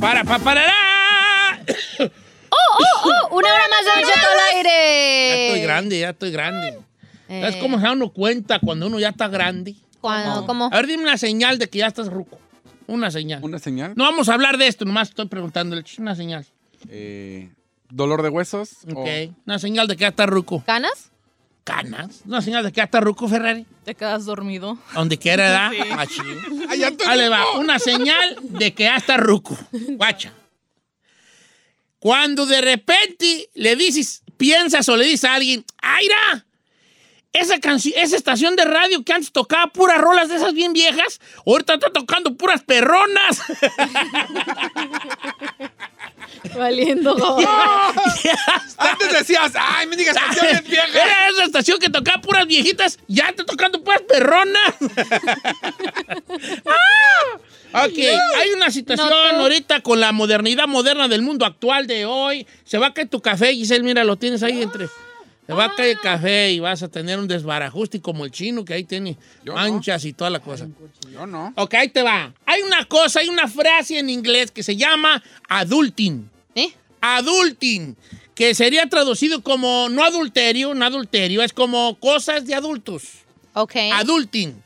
Para, para, para. ¡Oh, oh! Una hora más de Don Cheto al aire. Ya estoy grande, ya estoy grande. ¿Sabes Eh, cómo se da uno cuenta cuando uno ya está grande? cuando- ¿Cómo? A ver, dime una señal de que ya estás ruco. Una señal. ¿Una señal? No vamos a hablar de esto, nomás estoy preguntándole. Una señal. Eh, ¿Dolor de huesos? Ok. o- Una señal de que ya está ruco. ¿Canas? ¿Canas? Una señal de que ya está ruco, Ferrari. Te quedas dormido. Donde quiera, ¿da? Sí. Machín. ¡Ay, ya estoy Ahí le va. ruco! Una señal de que ya está ruco. Guacha. Cuando de repente le dices, piensas o le dices a alguien, ¡Aira! Esa, canción, esa estación de radio que antes tocaba puras rolas de esas bien viejas, ahorita está tocando puras perronas. Valiendo. Antes decías, ¡ay, me digas canciones viejas! Era esa estación que tocaba puras viejitas, ya está tocando puras perronas. Ah. Ok, hay una situación No, ahorita con la modernidad moderna del mundo actual de hoy. Se va a caer tu café, Giselle, mira, lo tienes ahí entre... Se va a caer el café y vas a tener un desbarajuste como el chino que ahí tiene Yo no. manchas y toda la cosa. Yo no. Ok, ahí te va. Hay una cosa, hay una frase en inglés que se llama adulting. ¿Eh? Adulting, que sería traducido como no adulterio, no adulterio, es como cosas de adultos. Ok. Adulting.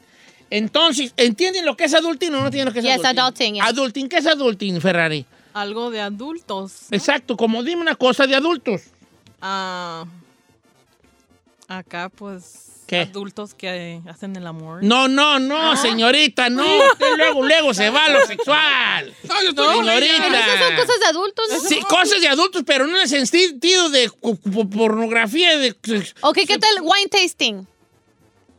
Entonces, ¿entienden lo que es adulting o no entienden lo que es Yes, adulting? adulting, yeah. Adulting, ¿qué es adulting, Ferrari? Algo de adultos. Exacto, como dime una cosa de adultos. Ah, acá, pues, ¿Qué? adultos que hacen el amor. No, no, no, señorita, no. Usted luego, luego se va a lo sexual. No, yo estoy con señorita. Pero esas son cosas de adultos, ¿no? Sí, cosas de adultos, pero no en el sentido de pornografía, de... Ok, ¿qué tal wine tasting?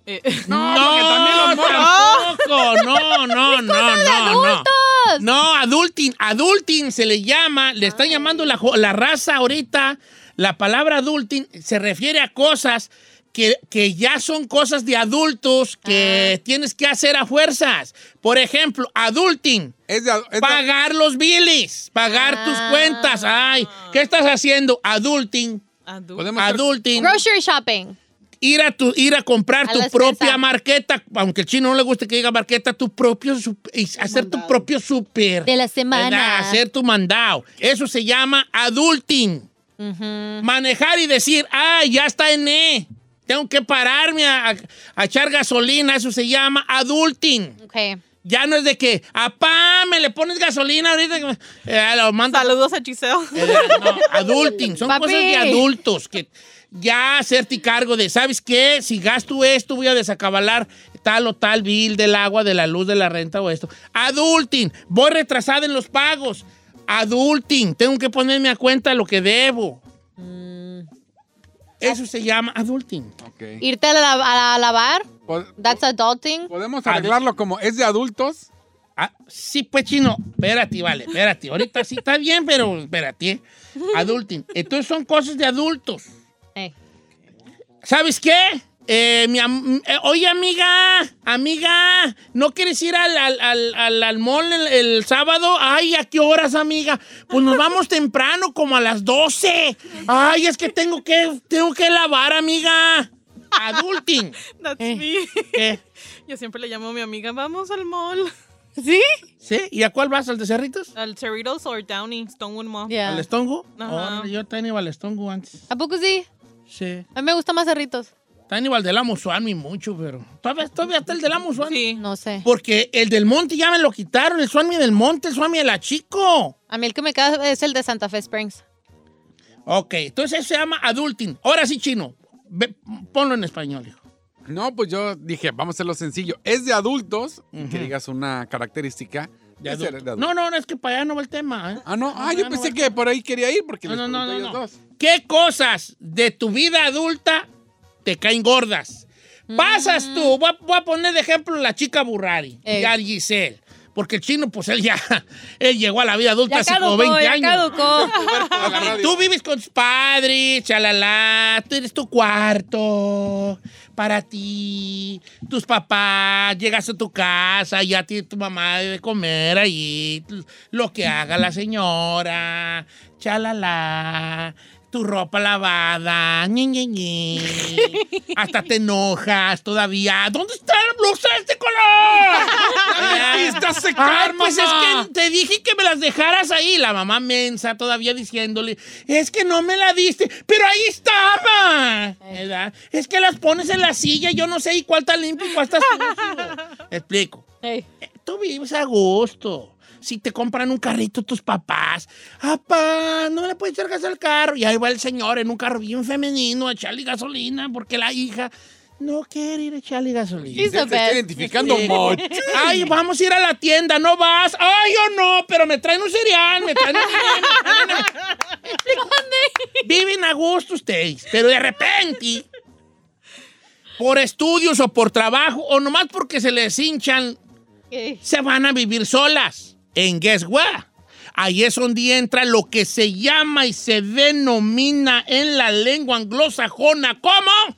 Eh, No, porque también morros- tampoco. No, no, no, no, no. adultos! No, adulting. Adulting se le llama, le están llamando la, la raza ahorita. La palabra adulting se refiere a cosas que, que ya son cosas de adultos que tienes que hacer a fuerzas. Por ejemplo, adulting. Es de, es de- Pagar los biles, pagar tus Ah. cuentas. Ay, ¿qué estás haciendo? Adulting. ser- Adulting. Grocery shopping. Ir a, tu, ir a comprar A tu propia marqueta, aunque al chino no le guste que diga marqueta, tu propio y hacer tu propio súper. De la semana. ¿verdad? Hacer tu mandado. Eso se llama adulting. Manejar y decir, ah, ya está en E. Tengo que pararme a, a- a echar gasolina. Eso se llama adulting. Ok. Ya no es de que, apá, me le pones gasolina ahorita. que me-". Eh, lo manda Saludos a Giselle. eh, no, adulting, son Papi. cosas de adultos que ya hacerte cargo de, ¿sabes qué? Si gasto esto, voy a desacabalar tal o tal bill del agua, de la luz, de la renta o esto. Adulting, voy retrasada en los pagos. Adulting, tengo que ponerme a cuenta lo que debo. Eso se llama adulting. Ok. Irte a, la- a lavar. That's adulting. Podemos arreglarlo como es de adultos. Ah, sí, pues chino, espérate, vale, espérate. Ahorita sí está bien, pero espérate. Adulting. Entonces son cosas de adultos. Eh. ¿Sabes qué? Eh, mi am- eh, oye, amiga, amiga, ¿no quieres ir al, al, al, al- al mall el, el sábado? Ay, ¿a qué horas, amiga? Pues nos vamos temprano, como a las 12. Ay, es que tengo que, tengo que lavar, amiga. Adulting. That's Eh. me. Yo siempre le llamo a mi amiga, vamos al mall. ¿Sí? ¿Sí? ¿Y a cuál vas? ¿Al de Cerritos? Al Cerritos o Downey, Stonewood Mall. Yeah. ¿Al Estongo? Ajá. Órale, yo también iba al Estongo antes. ¿A poco sí? Sí. A mí me gustan más cerritos. También iba al del Amo Suami mucho, pero... ¿Todavía, todavía está el del Amo Suami? Sí. No sé. Porque el del monte ya me lo quitaron, el Suami del monte, el Suami de la chico. A mí el que me queda es el de Santa Fe Springs. Ok, entonces eso se llama adulting. Ahora sí, chino. Ve, ponlo en español, hijo. No, pues yo dije, vamos a hacerlo sencillo. Es de adultos, que digas una característica. De de ser adulto. de adulto. No, no, no, es que para allá no va el tema. ¿eh? Ah, no. Ah, yo no pensé que por ahí quería ir porque No, les no, no, no, no. dos. ¿Qué cosas de tu vida adulta te caen gordas? Pasas tú, voy a, voy a poner de ejemplo la chica Burrari, Ey. y a Giselle. Porque el chino, pues él ya, él llegó a la vida adulta Ya hace como caducó, 20 ya años. caducó. Tú vives con tus padres, chalala, tú eres tu cuarto para ti, tus papás, llegas a tu casa, ya tiene tu mamá de comer ahí, lo que haga la señora, chalala, tu ropa lavada, ñe, ñe, ñe. hasta te enojas todavía. ¿Dónde está la blusa de este color? ¡La Ay, mamá. pues es que te dije que me las dejaras ahí. La mamá mensa todavía diciéndole, es que no me la diste, pero ahí estaba. ¿Verdad? Es que las pones en la silla, yo no sé y cuál está limpio y cuál está sucio. Explico. Ey. Tú vives a gusto. Si te compran un carrito tus papás, ¡apá! No le puedes echar gas al carro. Y ahí va el señor en un carro bien femenino a echarle gasolina porque la hija no quiere ir a echarle gasolina. The está identificando mucho. Ay, vamos a ir a la tienda, ¿no vas? Ay, yo no, pero me traen un cereal, me traen un cereal. Viven a gusto ustedes, pero de repente, por estudios o por trabajo, o nomás porque se les hinchan, se van a vivir solas. En Guess What? Ahí es donde entra lo que se llama y se denomina en la lengua anglosajona como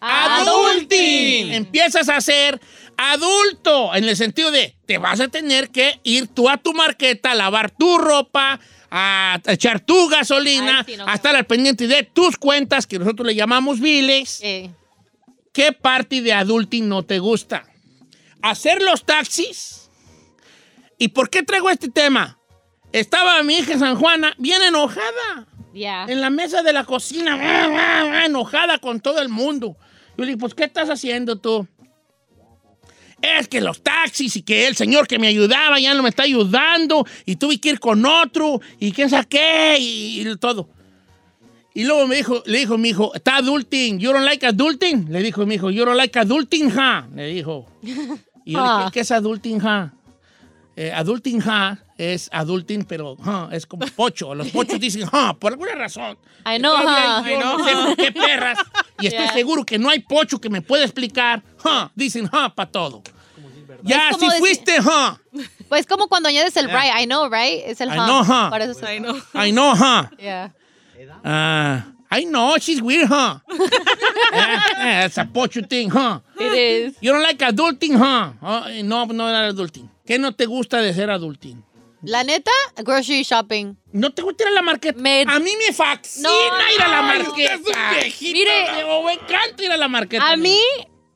adulting. Empiezas a ser adulto en el sentido de te vas a tener que ir tú a tu marqueta a lavar tu ropa, a echar tu gasolina, Ay, sí, no, a estar al pendiente de tus cuentas que nosotros le llamamos biles. ¿Qué parte de adulting no te gusta? ¿Hacer los taxis? ¿Y por qué traigo este tema? Estaba mi hija San Juana bien enojada Ya. en la mesa de la cocina, enojada con todo el mundo. Yo le dije, pues, ¿qué estás haciendo tú? Es que los taxis y que el señor que me ayudaba ya no me está ayudando y tuve que ir con otro y quién sabe qué y, y todo. Y luego me dijo, le dijo mi hijo, está adulting, you don't like adulting? Le dijo mi hijo, you don't like adulting, huh? Le dijo. Y yo le dije, Ah. ¿qué es adulting? Eh, adulting, huh, es adulting, pero huh, es como pocho. Los pochos dicen, huh, por alguna razón. I know, huh. I no know, sé huh. por qué perras. Y estoy Yeah. seguro que no hay pocho que me pueda explicar, huh, dicen, huh, para todo. Ya, si decir- fuiste, huh. Pues como cuando añades el right, I know, right? Es el I know, huh. Por eso es I know. I know, huh. Yeah. Ah, I know, she's weird, huh. eh, it's a pocho thing, huh. It is. You don't like adulting, huh? Eh, no, no era adulting. ¿Qué no te gusta de ser adulting? La neta, grocery shopping. ¿No te gusta ir a la marqueta? Me- A mí me fascina No, ir a la marqueta. Mire, Me me encanta ir a la marqueta. A mí,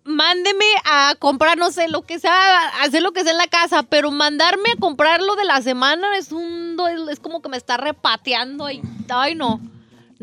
mándeme a comprar, no sé, lo que sea, hacer lo que sea en la casa, pero mandarme a comprar lo de la semana es un, es como que me está repateando y, ay, no.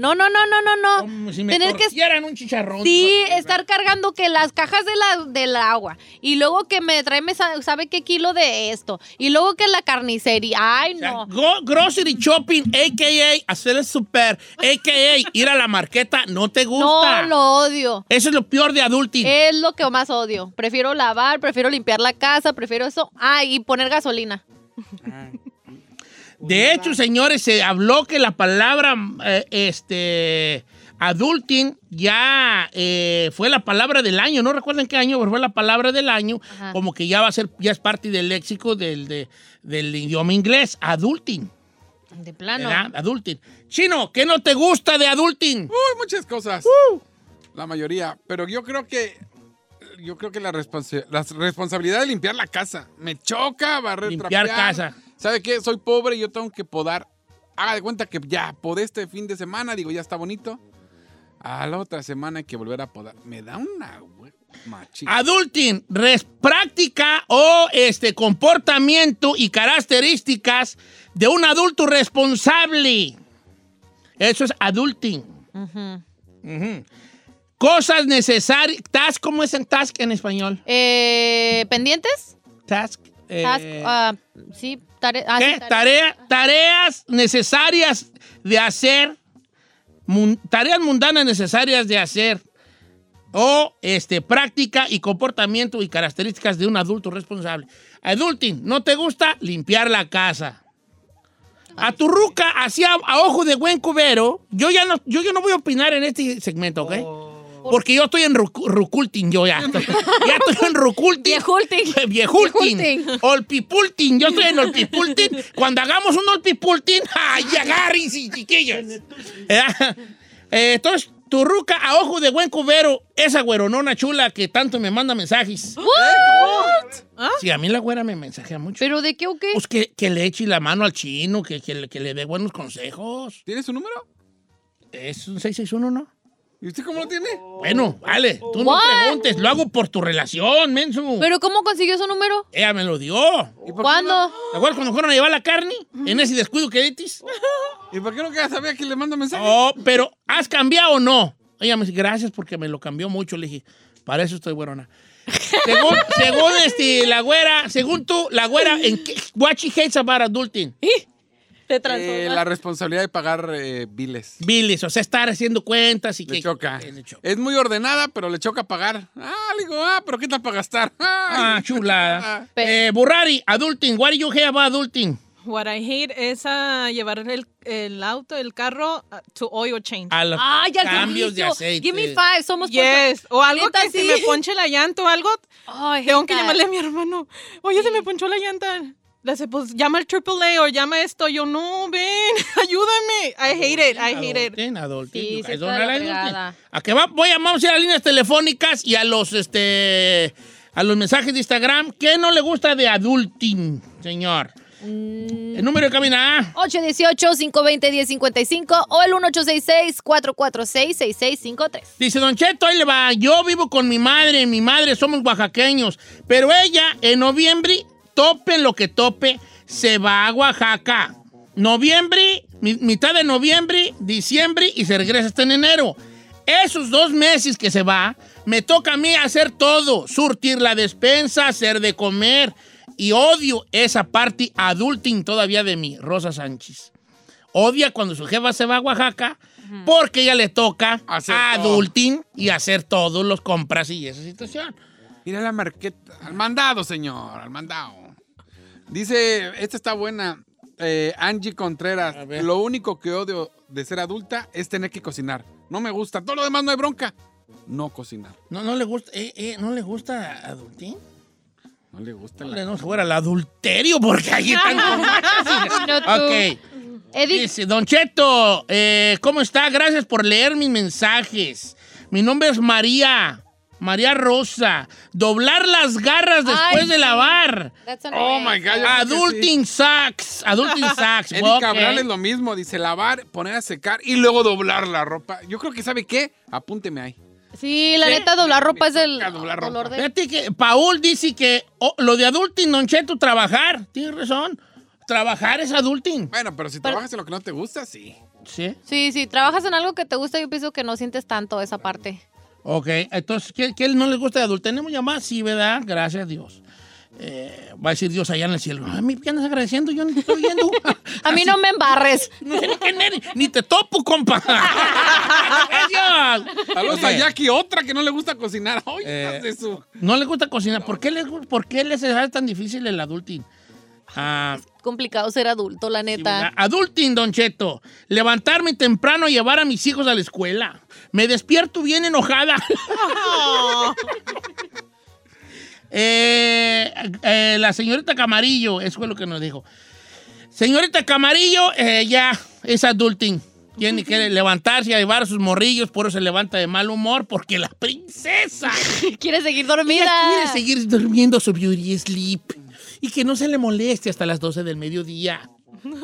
No, no, no, no, no, no. Como si me Tener que un chicharrón. Sí, estar cargando que las cajas de la, del agua. Y luego que me trae, me sa- sabe qué kilo de esto. Y luego que la carnicería. Ay, O sea, no. go- grocery shopping, a.k.a. hacer el super, a.k.a. ir a la marqueta, no te gusta. No, lo odio. Eso es lo peor de adulting. Es lo que más odio. Prefiero lavar, prefiero limpiar la casa, prefiero eso. Ah, y poner gasolina. De hecho, señores, se habló que la palabra eh, este, adulting ya eh, fue la palabra del año. No recuerden qué año, pero fue la palabra del año. Ajá. Como que ya va a ser, ya es parte del léxico del, de- del idioma inglés. Adulting. De plano. ¿verdad? Adulting. Chino, ¿qué no te gusta de adulting? Uy, muchas cosas. La mayoría. Pero yo creo que. Yo creo que la, responsa- la responsabilidad de limpiar la casa. Me choca barrer, Limpiar trapear. casa. ¿Sabe qué? Soy pobre y yo tengo que podar. Haga de cuenta que ya podé este fin de semana. Digo, ya está bonito. A la otra semana hay que volver a podar. Me da una machita. Adulting, res- práctica o este comportamiento y características de un adulto responsable. Eso es adulting. Cosas necesarias. Task, ¿cómo es en task en español? Eh, ¿Pendientes? Task. eh, Task, ah, sí, tare- ah, ¿qué? sí, tare- Tarea- tareas necesarias de hacer. mun- tareas mundanas necesarias de hacer. O este, práctica y comportamiento y características de un adulto responsable. Adulting, ¿no te gusta? Limpiar la casa. A tu ruca, así a, a ojo de buen cubero, yo ya no, yo, ya no voy a opinar en este segmento, ¿ok? Porque yo estoy en rucu- ruculting, yo ya. ya estoy en ruculting. Viejulting. Viejulting. Viejulting. Olpipulting. Yo estoy en olpipulting. Cuando hagamos un olpipulting, ¡ay, agárrense, chiquillos! Eh, eh, entonces, tu ruca a ojo de buen cubero, esa güeronona chula que tanto me manda mensajes. Sí, a mí la güera me mensajea mucho. ¿Pero de qué o qué? Pues que, que le eche la mano al chino, que, que, le- que le dé buenos consejos. ¿Tienes su número? Es un 661, ¿no? ¿Y usted cómo lo tiene? Bueno, vale, tú no preguntes, lo hago por tu relación, menso. ¿Pero cómo consiguió su número? Ella me lo dio. ¿Y por qué ¿Cuándo? ¿Te acuerdas cuando fueron a llevar la carne? En ese descuido que no- ¿Y por qué no que sabía que le manda mensaje? Oh, pero ¿has cambiado o no? Ella me dice, gracias porque me lo cambió mucho. Le dije, para eso estoy güerona. según, según este, la güera, según tú, la güera, ¿en qué? What she hates about adulting? Te Eh, la responsabilidad de pagar eh, biles. Biles, o sea, estar haciendo cuentas y Le que... choca. le choca. Es muy ordenada, pero le choca pagar. Ah, le digo, ah, pero ¿qué tal para gastar? Ah, Ay. chulada. Pe- Eh, Burrari, adulting, what do you hate about adulting? What I hate es ah, llevar el, el auto, el carro ah, to oil change. A los Ay, al cambios de aceite. Give me five. Somos Yes. O algo que se sí. me ponche la llanta o algo. Ay, Tengo que llamarle a mi hermano. Oye, se me ponchó la llanta. Le dice, pues llama al AAA o llama esto. Yo, no, ven, ayúdame. I hate it, I hate it. Adulting, adulting. Sí, está la fregada. ¿A qué va? Voy a, vamos a ir a las líneas telefónicas y a los, este, a los mensajes de Instagram. ¿Qué no le gusta de adulting, señor? Mm. El número de cabina. 818-520-1055 o el 1866-446-6653. Dice Don Cheto, ahí le va. Yo vivo con mi madre, mi madre somos oaxaqueños, pero ella en noviembre, tope lo que tope, se va a Oaxaca. Noviembre, mi- mitad de noviembre, diciembre y se regresa hasta en enero. Esos dos meses que se va, me toca a mí hacer todo, surtir la despensa, hacer de comer. Y odio esa parte adulting todavía de mí, Rosa Sánchez. Odia cuando su jefa se va a Oaxaca porque ella le toca Hacer adulting y hacer todos los compras y esa situación. Mira la marqueta. Al mandado, señor, al mandado. Dice, esta está buena. eh, Angie Contreras. Lo único que odio de ser adulta es tener que cocinar. No me gusta. Todo lo demás no hay bronca. No cocinar. No, no le gusta, eh, eh, no le gusta adulting. No le gusta No la... le no se fuera el adulterio porque ahí están con No, tú. Ok. Edith, Dice, Don Cheto, eh, ¿cómo está? Gracias por leer mis mensajes. Mi nombre es María, María Rosa. Doblar las garras después Ay, de sí. lavar. that's Oh my God. yo creo que Adulting sucks. Adulting sucks. Eddie Ok. Cabral es lo mismo. Dice lavar, poner a secar y luego doblar la ropa. Yo creo que, ¿sabe qué? Apúnteme ahí. Sí, la Sí. neta, doblar ropa es el doblar dolor ropa. de... Fíjate que Paul dice que oh, lo de adulting, Don Cheto, trabajar. Tienes razón. Trabajar es adulting. Bueno, pero si Pero- trabajas en lo que no te gusta, sí. Sí. Sí, sí, trabajas en algo que te gusta, yo pienso que no sientes tanto esa parte. Ok, entonces, ¿qué, qué no les gusta de adulto? ¿Tenemos llamadas? Sí, ¿verdad? Gracias a Dios. Eh, va a decir Dios allá en el cielo. A mí, ¿qué andas agradeciendo? Yo ni te estoy viendo. A mí no me embarres. No sé ni quién eres, ni te topo, compa. Saludos a Jackie, otra que no le gusta cocinar. Ay, Eh, su... No le gusta cocinar. ¿Por qué, les, ¿Por qué les hace tan difícil el adulting? Ah, Complicado ser adulto, la sí, neta. adulting, Don Cheto. Levantarme temprano y llevar a mis hijos a la escuela. Me despierto bien enojada. Eh, eh, la señorita Camarillo, eso fue lo que nos dijo. Señorita Camarillo, eh, ya es adulting. Tiene que levantarse y llevar a sus morrillos, por eso se levanta de mal humor, porque la princesa Quiere seguir dormida. quiere seguir durmiendo su beauty sleep y que no se le moleste hasta las 12 del mediodía.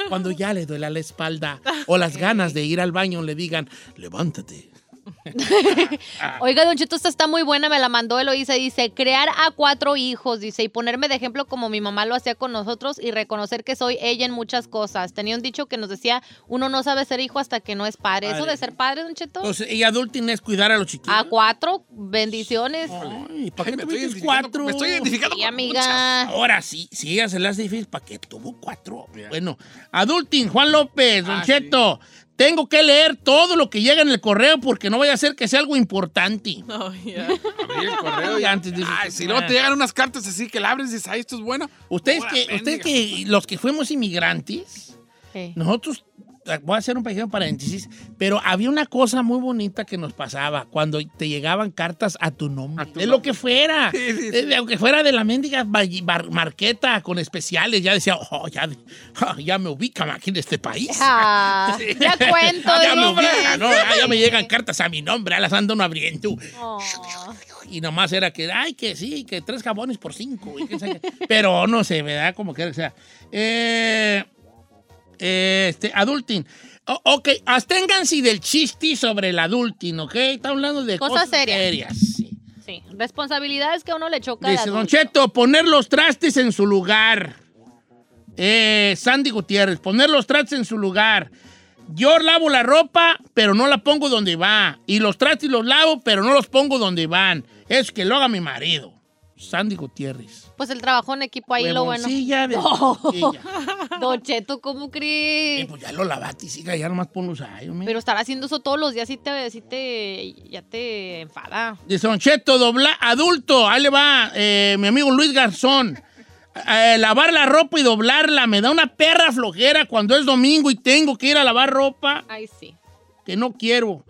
Cuando ya le duela la espalda o las ganas de ir al baño le digan, levántate. Oiga, Don Cheto, esta está muy buena, me la mandó Eloísa. Dice, crear a cuatro hijos, dice, y ponerme de ejemplo como mi mamá lo hacía con nosotros y reconocer que soy ella en muchas cosas. Tenía un dicho que nos decía, uno no sabe ser hijo hasta que no es padre. ¿Eso de ser padre, Don Cheto? Entonces, y adulting es cuidar a los chiquitos. A cuatro, bendiciones. Ay, ¿para qué tuviste cuatro? Me estoy identificando Sí, con muchas. amiga. Ahora sí, sí, ella se hace difícil. ¿Para qué tuvo cuatro? Bueno, adulting, Juan López, Don Ah, Cheto. Tengo que leer todo lo que llega en el correo porque no vaya a ser que sea algo importante. Oh, yeah. Abrí el correo y antes dices, Ay, si luego te llegan unas cartas así que la abres y dices, ay, esto es bueno. Ustedes que, ustedes que, los que fuimos inmigrantes, Sí. nosotros, voy a hacer un pequeño paréntesis, pero había una cosa muy bonita que nos pasaba cuando te llegaban cartas a tu nombre, A tu de lo que fuera, Sí, sí, sí. de- de- aunque fuera de la mendiga marqueta con especiales, ya decía, oh, ya, ah, ya me ubican aquí en este país. Ah, ya cuento. Ah, ya, me ubican, ¿no? Ah, ya me llegan cartas a mi nombre, ya las ando no abriendo. Oh. Y nomás era que, ay, que sí, que tres jabones por cinco. y que. Pero no sé, ¿verdad? Como que sea. Eh, Este, adulting. O- ok, absténganse del chiste sobre el adulting, ¿ok? Está hablando de Cosas cosas, serias. sí. Sí, responsabilidades que a uno le choca. Dice Don. Cheto, poner los trastes en su lugar. Eh, Sandy Gutiérrez, poner los trastes en su lugar. Yo lavo la ropa, pero no la pongo donde va. Y los trastes los lavo, pero no los pongo donde van. Es que lo haga mi marido. Sandy Gutiérrez. Pues el trabajo en equipo ahí lo bueno. Huevoncilla. Don Cheto, ¿cómo Eh, crees? pues ya lo lavaste, siga, ya nomás ponlos ahí. hombre. Pero estar haciendo eso todos los días sí te, sí te, ya te enfada. Dice Don Cheto, dobla, adulto, ahí le va, eh, mi amigo Luis Garzón. Eh, lavar la ropa y doblarla, me da una perra flojera cuando es domingo y tengo que ir a lavar ropa Ay, sí. que no quiero.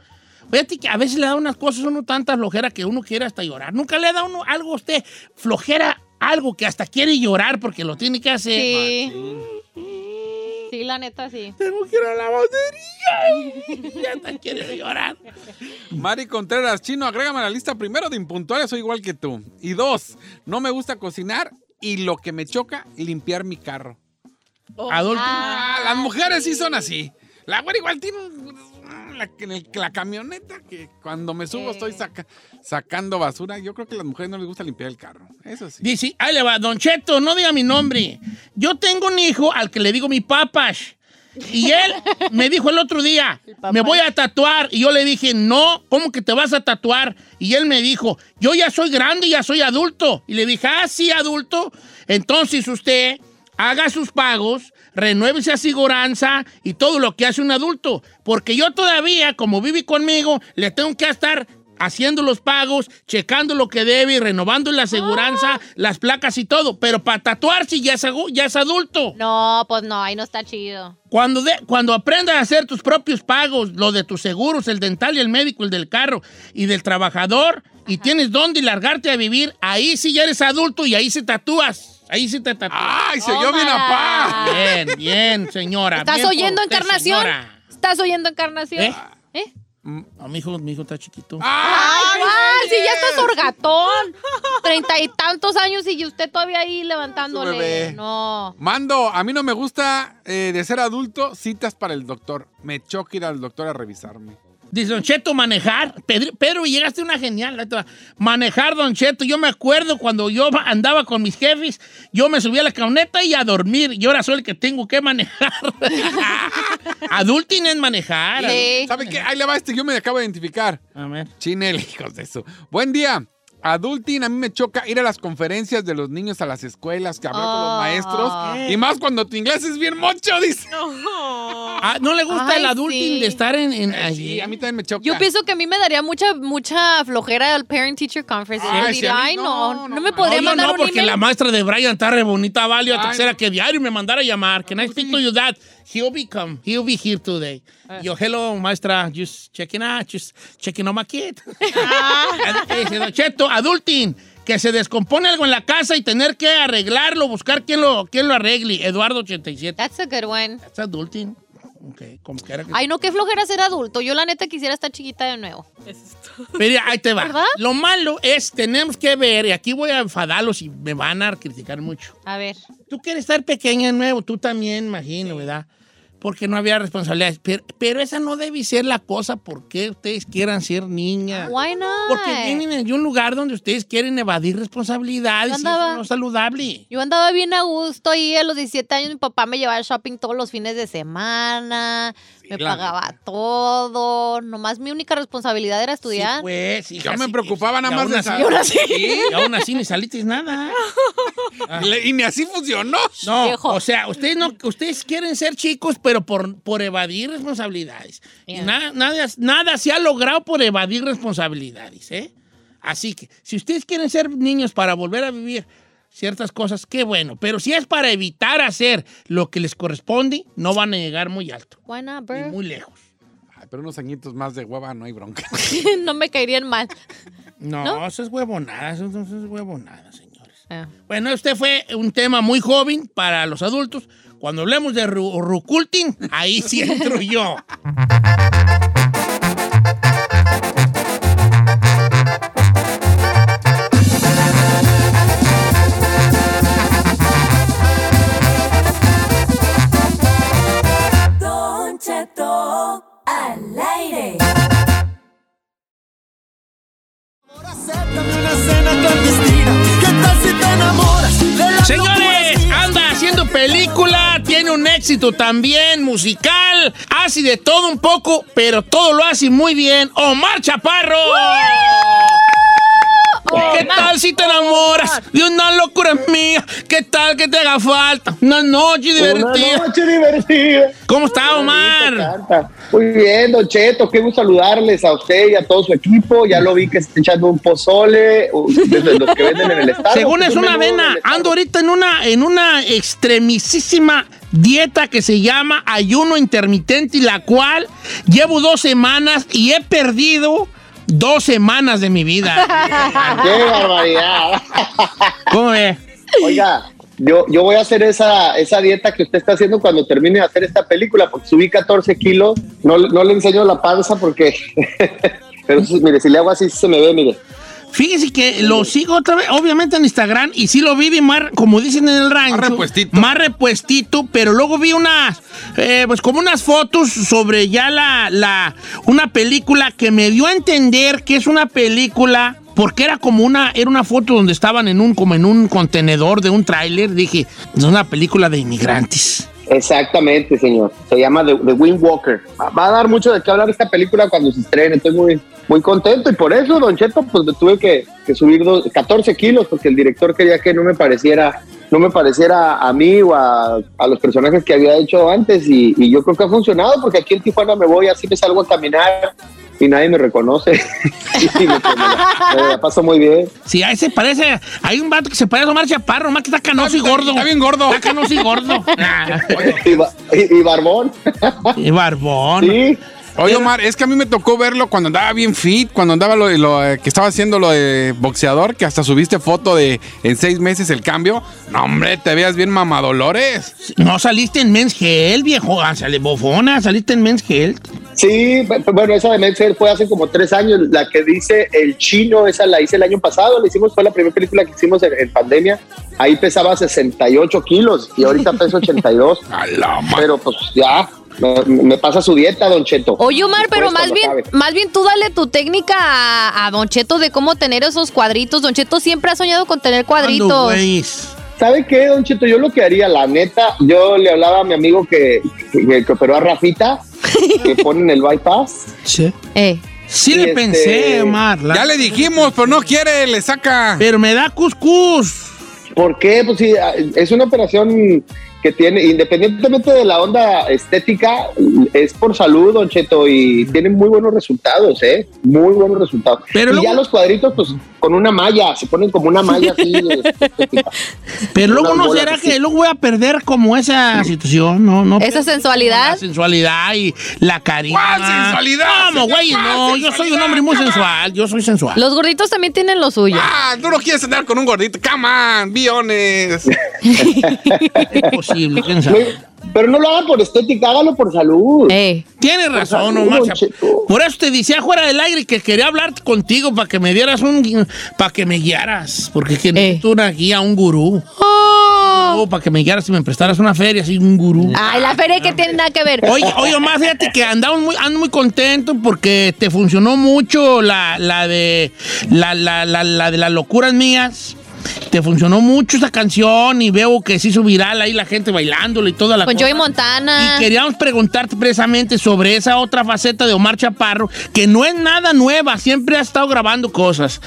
Fíjate que a veces le da unas cosas a uno tanta flojera que uno quiere hasta llorar. Nunca le da uno algo a usted, flojera, algo que hasta quiere llorar porque lo tiene que hacer. Sí. Sí, la neta, sí. Tengo que ir a la lavandería. ya hasta quiere llorar. Mari Contreras, chino, agrégame a la lista primero de impuntuales, soy igual que tú. Y dos, no me gusta cocinar y lo que me choca, limpiar mi carro. Adulto. Ah, las mujeres sí son así. La güera igual tiene un- la, en el- la camioneta que cuando me subo estoy saca- sacando basura. Yo creo que a las mujeres no les gusta limpiar el carro. Eso sí. Dice, ahí le va, Don Cheto, no diga mi nombre. Yo tengo un hijo al que le digo mi papas. Y él me dijo el otro día, me voy a tatuar. Y yo le dije, no, ¿cómo que te vas a tatuar? Y él me dijo, yo ya soy grande, ya soy adulto. Y le dije, ah, sí, adulto. Entonces usted haga sus pagos, renueve esa aseguranza y todo lo que hace un adulto. Porque yo todavía, como vive conmigo, le tengo que estar haciendo los pagos, checando lo que debe y renovando la aseguranza, las placas y todo. Pero para tatuarse ya es, ya es adulto. No, pues no, ahí no está chido. Cuando, de- cuando aprendas a hacer tus propios pagos, lo de tus seguros, el dental y el médico, el del carro y del trabajador, y tienes dónde largarte a vivir, ahí sí ya eres adulto y ahí se tatúas. Ahí sí te tatúas. ¡Ay, se oyó bien a paz! Bien, bien, señora. ¿Estás bien oyendo, usted, Encarnación? señora. ¿Estás oyendo, Encarnación? ¿Eh? ¿Eh? No, mi hijo, mi hijo está chiquito. ¡Ay, cuál! Si ya estás orgatón. Treinta y tantos años y usted todavía ahí Su levantándole. bebé. No. Mando, a mí no me gusta eh, de ser adulto citas para el doctor. Me choca ir al doctor a revisarme. Dice Don Cheto, manejar. Pedro, Pedro, llegaste a una genial. Manejar, Don Cheto. Yo me acuerdo cuando yo andaba con mis jefes, yo me subía a la camioneta y a dormir. Y ahora soy el que tengo que manejar. Adulting es manejar. Sí. ¿Sabe qué? Ahí le va este, yo me acabo de identificar. A ver. Chinel, hijos de eso. Buen día. Adulting, a mí me choca ir a las conferencias de los niños a las escuelas, que hablar con los Ah. maestros. Y más cuando tu inglés es bien mocho, dice. Ah, ¿No le gusta Ay, el adulting sí. de estar en, en Sí, a mí también me choca. Yo pienso que a mí me daría mucha, mucha flojera el Parent Teacher Conference. Ay, Yo sí, diría, a mí ay, no, no, no, no, me no. podría no, yo mandar no, porque email. la maestra de Brian está re bonita, Valio. Ay, Quisiera no. que diario me mandara a llamar. Can I speak to you, Dad? He'll be come. He'll be here today. Yo, hello, maestra. Just checking out. Just checking on my kid. Cheto, adulting. Que se descompone algo en la casa y tener que arreglarlo, buscar quién lo, quién lo arregle. Eduardo 87. That's a good one. That's adulting. Ok, como que Ay, no, qué flojera ser adulto. Yo la neta quisiera estar chiquita de nuevo. Pero ahí te va. ¿Verdad? Lo malo es, tenemos que ver, y aquí voy a enfadarlos y me van a criticar mucho. A ver. Tú quieres estar pequeña de nuevo, tú también, imagino, ¿verdad? Porque no había responsabilidades. Pero, pero esa no debe ser la cosa por qué ustedes quieran ser niñas. Why not? Porque vienen de un lugar donde ustedes quieren evadir responsabilidades y eso no es saludable. Yo andaba bien a gusto y a los 17 años mi papá me llevaba al shopping todos los fines de semana, me pagaba todo, nomás mi única responsabilidad era estudiar. Sí, pues, hija, Yo me sí, preocupaba y nada más aún de así- Y ahora sí. Y aún así ni saliste nada. Le- Y ni así funcionó. No, Viejo. o sea, ustedes no, ustedes quieren ser chicos, pero por, por evadir responsabilidades. Yeah. nada, nada, nada se ha logrado por evadir responsabilidades, ¿eh? Así que, si ustedes quieren ser niños para volver a vivir ciertas cosas, qué bueno. Pero si es para evitar hacer lo que les corresponde, no van a llegar muy alto, Why not, bro? muy lejos. Ay, pero unos añitos más de hueva no hay bronca. no me caerían mal. No, ¿No? eso es huevonada, eso, eso es huevonada, señores. Ah. Bueno, este fue un tema muy joven para los adultos. Cuando hablemos de ru- ruculting, ahí sí entro yo. clandestina. ¿Qué tal si te enamoras Señores, anda haciendo película, tiene un éxito también musical, hace de todo un poco, pero todo lo hace muy bien. Omar Chaparro. ¡Woo! ¿Qué tal si te enamoras de una locura mía? ¿Qué tal que te haga falta una noche divertida? Una noche divertida. ¿Cómo está Omar? Muy bien, Don Cheto, qué gusto saludarles a usted y a todo su equipo. Ya lo vi que está echando un pozole uh, desde los que venden en el estado. Según es un una avena, estado. ando ahorita en una, en una extremisísima dieta que se llama ayuno intermitente y la cual llevo dos semanas y he perdido dos semanas de mi vida. ¡Qué barbaridad! ¿Cómo ve? Oiga, yo, yo voy a hacer esa, esa dieta que usted está haciendo cuando termine de hacer esta película, porque subí 14 kilos. No, no le enseño la panza porque... Pero mire, si le hago así se me ve, mire. Fíjese que lo sigo otra vez, obviamente en Instagram, y sí lo vi, vi más, como dicen en el rancho. Más repuestito. Más repuestito, pero luego vi unas, eh, pues como unas fotos sobre ya la, la, una película que me dio a entender que es una película, porque era como una, era una foto donde estaban en un, como en un contenedor de un tráiler, dije, es una película de inmigrantes. Exactamente, señor. Se llama The, The Wind Walker. Va- a dar mucho de qué hablar esta película cuando se estrene. Estoy muy, muy contento y por eso, Don Cheto, pues me tuve que, subir dos- 14 kilos porque el director quería que no me pareciera no me pareciera a mí o a, a los personajes que había hecho antes y, y yo creo que ha funcionado porque aquí en Tijuana me voy así me salgo a caminar y nadie me reconoce y me, me la, me la paso muy bien Sí, ahí se parece, hay un vato que se parece a Omar Chaparro, más que está canoso y gordo. está bien gordo. Está canoso y gordo. Y, ba- y- y barbón y barbón. sí Oye, Omar, es que a mí me tocó verlo cuando andaba bien fit, cuando andaba lo, lo, eh, que estaba haciendo lo de boxeador, que hasta subiste foto de en seis meses el cambio. No, hombre, te veas bien mamadolores. No saliste en Men's Health, viejo. Ah, sale bofona, saliste en Men's Health. Sí, bu- bueno, esa de Men's Health fue hace como tres años. La que dice El Chino, esa la hice el año pasado. La hicimos, fue la primera película que hicimos en, en pandemia. Ahí pesaba 68 kilos y ahorita peso 82. A la Pero pues ya, me, me pasa su dieta, Don Cheto. Oye, Omar, Después, pero más bien, acabe. más bien tú dale tu técnica a, a Don Cheto de cómo tener esos cuadritos. Don Cheto siempre ha soñado con tener cuadritos. ¿Sabe qué, Don Cheto? Yo lo que haría, la neta, yo le hablaba a mi amigo que, que, que operó a Rafita, que ponen el bypass. Sí. Eh. Sí le este- pensé, Omar. la- Ya le dijimos, pero no quiere, le saca. Pero me da cuscús. ¿Por qué? Pues sí, es una operación que tiene, independientemente de la onda estética, es por salud, Don Cheto, y tiene muy buenos resultados, ¿eh? Muy buenos resultados. Pero y luego- ya los cuadritos, pues, con una malla, se ponen como una malla así. Pero luego no será así. que luego voy a perder como esa situación, no, no. Esa sensualidad. La sensualidad y la carisma. ¿Cuál sensualidad, ¿Cómo, señor? güey? ¿Cuál No, yo soy un hombre muy Come on. sensual. Yo soy sensual. Los gorditos también tienen lo suyo. Ah, tú no quieres andar con un gordito. Come on, billones. Posible, quién sabe. No, Pero no lo haga por estética, hágalo por salud. Eh. Tienes razón, salud, Omar. Cheto. Por eso te decía fuera del aire que quería hablar contigo para que me dieras un. para que me guiaras. Porque que necesito una guía, un gurú. Oh. para que me guiaras y me prestaras una feria, así un gurú. Ay, la feria que tiene nada que ver. Oye, oye, Omar, fíjate que andamos muy, ando muy contento porque te funcionó mucho la, la de la, la, la, la de las locuras mías. Te funcionó mucho esa canción y veo que se hizo viral ahí la gente bailándolo y toda la Con cosa. Joey Montana. Y queríamos preguntarte precisamente sobre esa otra faceta de Omar Chaparro, que no es nada nueva, siempre ha estado grabando cosas.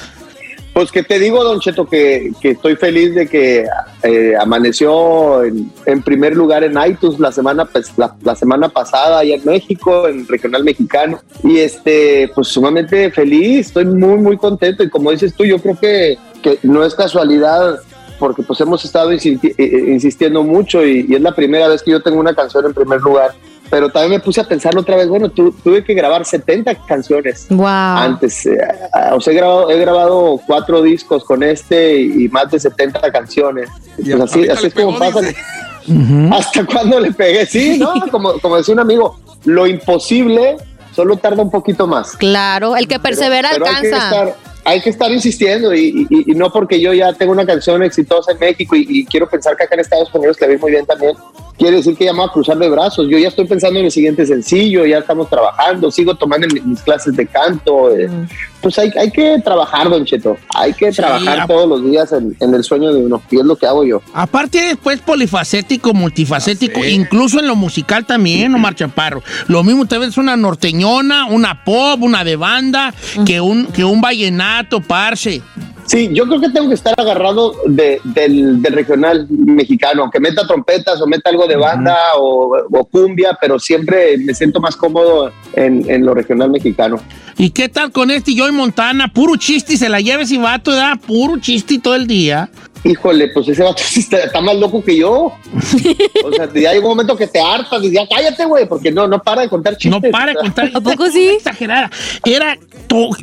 Pues que te digo, Don Cheto, que, que estoy feliz de que eh, amaneció en, en primer lugar en iTunes la semana, pues, la, la semana pasada allá en México, en Regional Mexicano. Y este, pues sumamente feliz, estoy muy, muy contento. Y como dices tú, yo creo que, que no es casualidad porque pues hemos estado insisti- eh, eh, insistiendo mucho y, y es la primera vez que yo tengo una canción en primer lugar. Pero también me puse a pensar otra vez, bueno, tu- tuve que grabar 70 canciones Wow. antes. eh, o sea, he grabado, he grabado cuatro discos con este y, y más de 70 canciones. Y Pues así, es como pasa. ¿Hasta cuándo le pegué? Sí, no, como, como decía un amigo, lo imposible solo tarda un poquito más. Claro, el que persevera Pero Hay que, alcanza. Hay que estar insistiendo y, no porque yo ya tengo una canción exitosa en México y, quiero pensar que acá en Estados Unidos le vi muy bien también. Quiere decir que ya me voy a cruzar de brazos. Yo ya estoy pensando en el siguiente sencillo, ya estamos trabajando, sigo tomando mis, mis clases de canto. eh, Pues hay, hay que trabajar, Don Cheto. Hay que Sí, trabajar todos los días en, en el sueño de uno. Y es lo que hago yo. Aparte eres pues polifacético, multifacético, Ah, sí. incluso en lo musical también, Omar Chaparro. Lo mismo te ves una norteñona, una pop, una de banda, que un, que un vallenato, parce. Sí, yo creo que tengo que estar agarrado de- del, del regional mexicano, aunque meta trompetas o meta algo de banda o, o cumbia, pero siempre me siento más cómodo en, en lo regional mexicano. ¿Y qué tal con este Joy Montana? Puro chiste, se la lleva ese vato, ¿verdad? Puro chiste todo el día. Híjole, pues ese vato está, está más loco que yo. O sea, ya llega un momento que te hartas y ya cállate, güey, porque no, no para de contar chistes. No para de contar. ¿A poco sí? Exagerada. Era,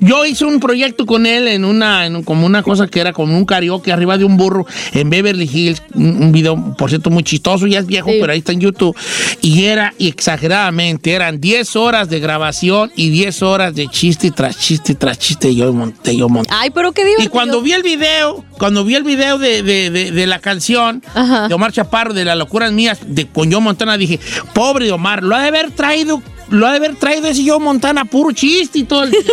yo hice un proyecto con él en una, en como una cosa que era como un karaoke arriba de un burro en Beverly Hills, un, un video, por cierto, muy chistoso, ya es viejo, Sí. pero ahí está en YouTube. Y era, y exageradamente, eran 10 horas de grabación y 10 horas de chiste tras chiste tras chiste. Yo monté, yo monté. Ay, pero qué divertido. Y cuando vi el video, cuando vi el video de, de- de- de la canción Ajá. de Omar Chaparro, de las locuras mías, de con Joe Montana, dije, pobre de Omar, lo ha de haber traído, lo ha de haber traído ese Joe Montana puro chiste y todo el día.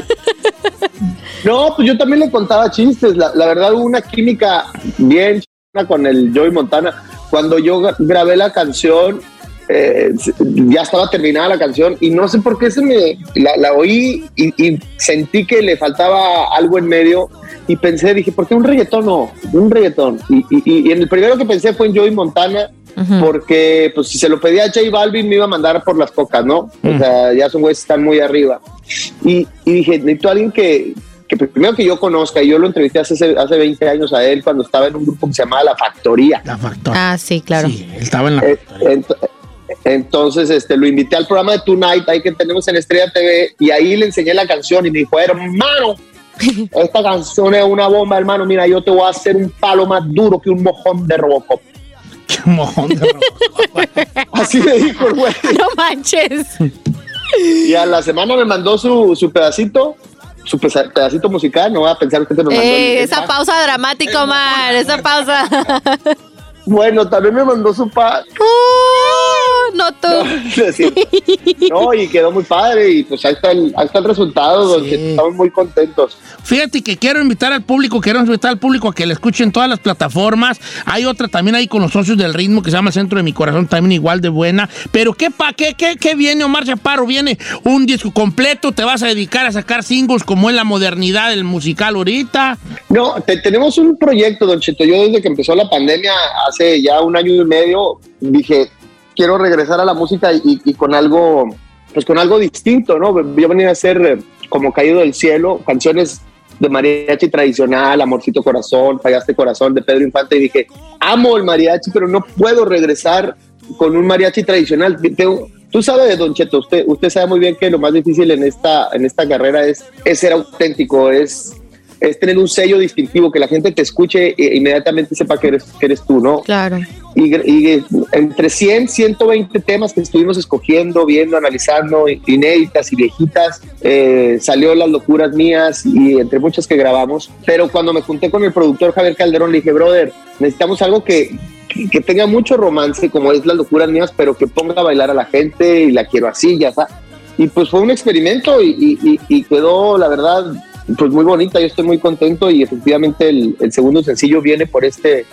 No, pues yo también le contaba chistes. La, la verdad hubo una química bien con el Joey Montana. Cuando yo gra- grabé la canción, eh, ya estaba terminada la canción y no sé por qué se me la, la oí y, y sentí que le faltaba algo en medio y pensé, dije, ¿por qué un reggaetón no? Un reggaetón. Y, y- y en el primero que pensé fue en Joey Montana. Porque, pues, si se lo pedía a J Balvin, me iba a mandar por las cocas, ¿no? O sea, ya son güeyes que están muy arriba. Y, y dije, necesito a alguien que, que primero que yo conozca, y yo lo entrevisté hace, hace 20 años a él cuando estaba en un grupo que se llamaba La Factoría. La factora. Ah, sí, claro. Sí, él estaba en la Eh, factoría. ent- entonces, este, lo invité al programa de Tonight, ahí que tenemos en Estrella TV, y ahí le enseñé la canción y me dijo, hermano, esta canción es una bomba, hermano, mira, yo te voy a hacer un palo más duro que un mojón de Robocop. Qué mojón de robo. Así me dijo el güey. No manches. Y a la semana me mandó su, su pedacito, su pedacito musical, no va a pensar que te me mandó. Eh, el esa pa- pausa dramática, Omar. Esa pausa. Bueno, también me mandó su pa... Uh, no tú. No, y quedó muy padre y pues ahí está el, ahí está el resultado, don Sí. Estamos muy contentos. Fíjate que quiero invitar al público, quiero invitar al público a que le escuchen todas las plataformas. Hay otra también ahí con los socios del ritmo que se llama Centro de mi Corazón, también igual de buena. Pero ¿qué, pa, qué, qué, qué viene, Omar Chaparro? Viene un disco completo, te vas a dedicar a sacar singles como es la modernidad del musical ahorita. No, te- tenemos un proyecto, Don Cheto. Yo desde que empezó la pandemia, hace ya un año y medio, dije, quiero regresar a la música y, y con algo, pues con algo distinto, ¿no? Yo venía a hacer eh, como Caído del Cielo, canciones de mariachi tradicional, Amorcito Corazón, Fallaste Corazón, de Pedro Infante, y dije, amo el mariachi, pero no puedo regresar con un mariachi tradicional. Tengo- Tú sabes, Don Cheto, usted, usted sabe muy bien que lo más difícil en esta, en esta carrera es, es ser auténtico, es, es tener un sello distintivo, que la gente te escuche e inmediatamente sepa que eres, que eres tú, ¿no? Claro. Y, entre 100, 120 temas que estuvimos escogiendo, viendo, analizando, inéditas y viejitas, eh, salió Las Locuras Mías y entre muchas que grabamos. Pero cuando me junté con el productor Javier Calderón, le dije, brother, necesitamos algo que, que, tenga mucho romance, como es Las Locuras Mías, pero que ponga a bailar a la gente y la quiero así, ya está. Y pues fue un experimento y, y- quedó, la verdad, pues muy bonita. Yo estoy muy contento y efectivamente el segundo sencillo viene por este,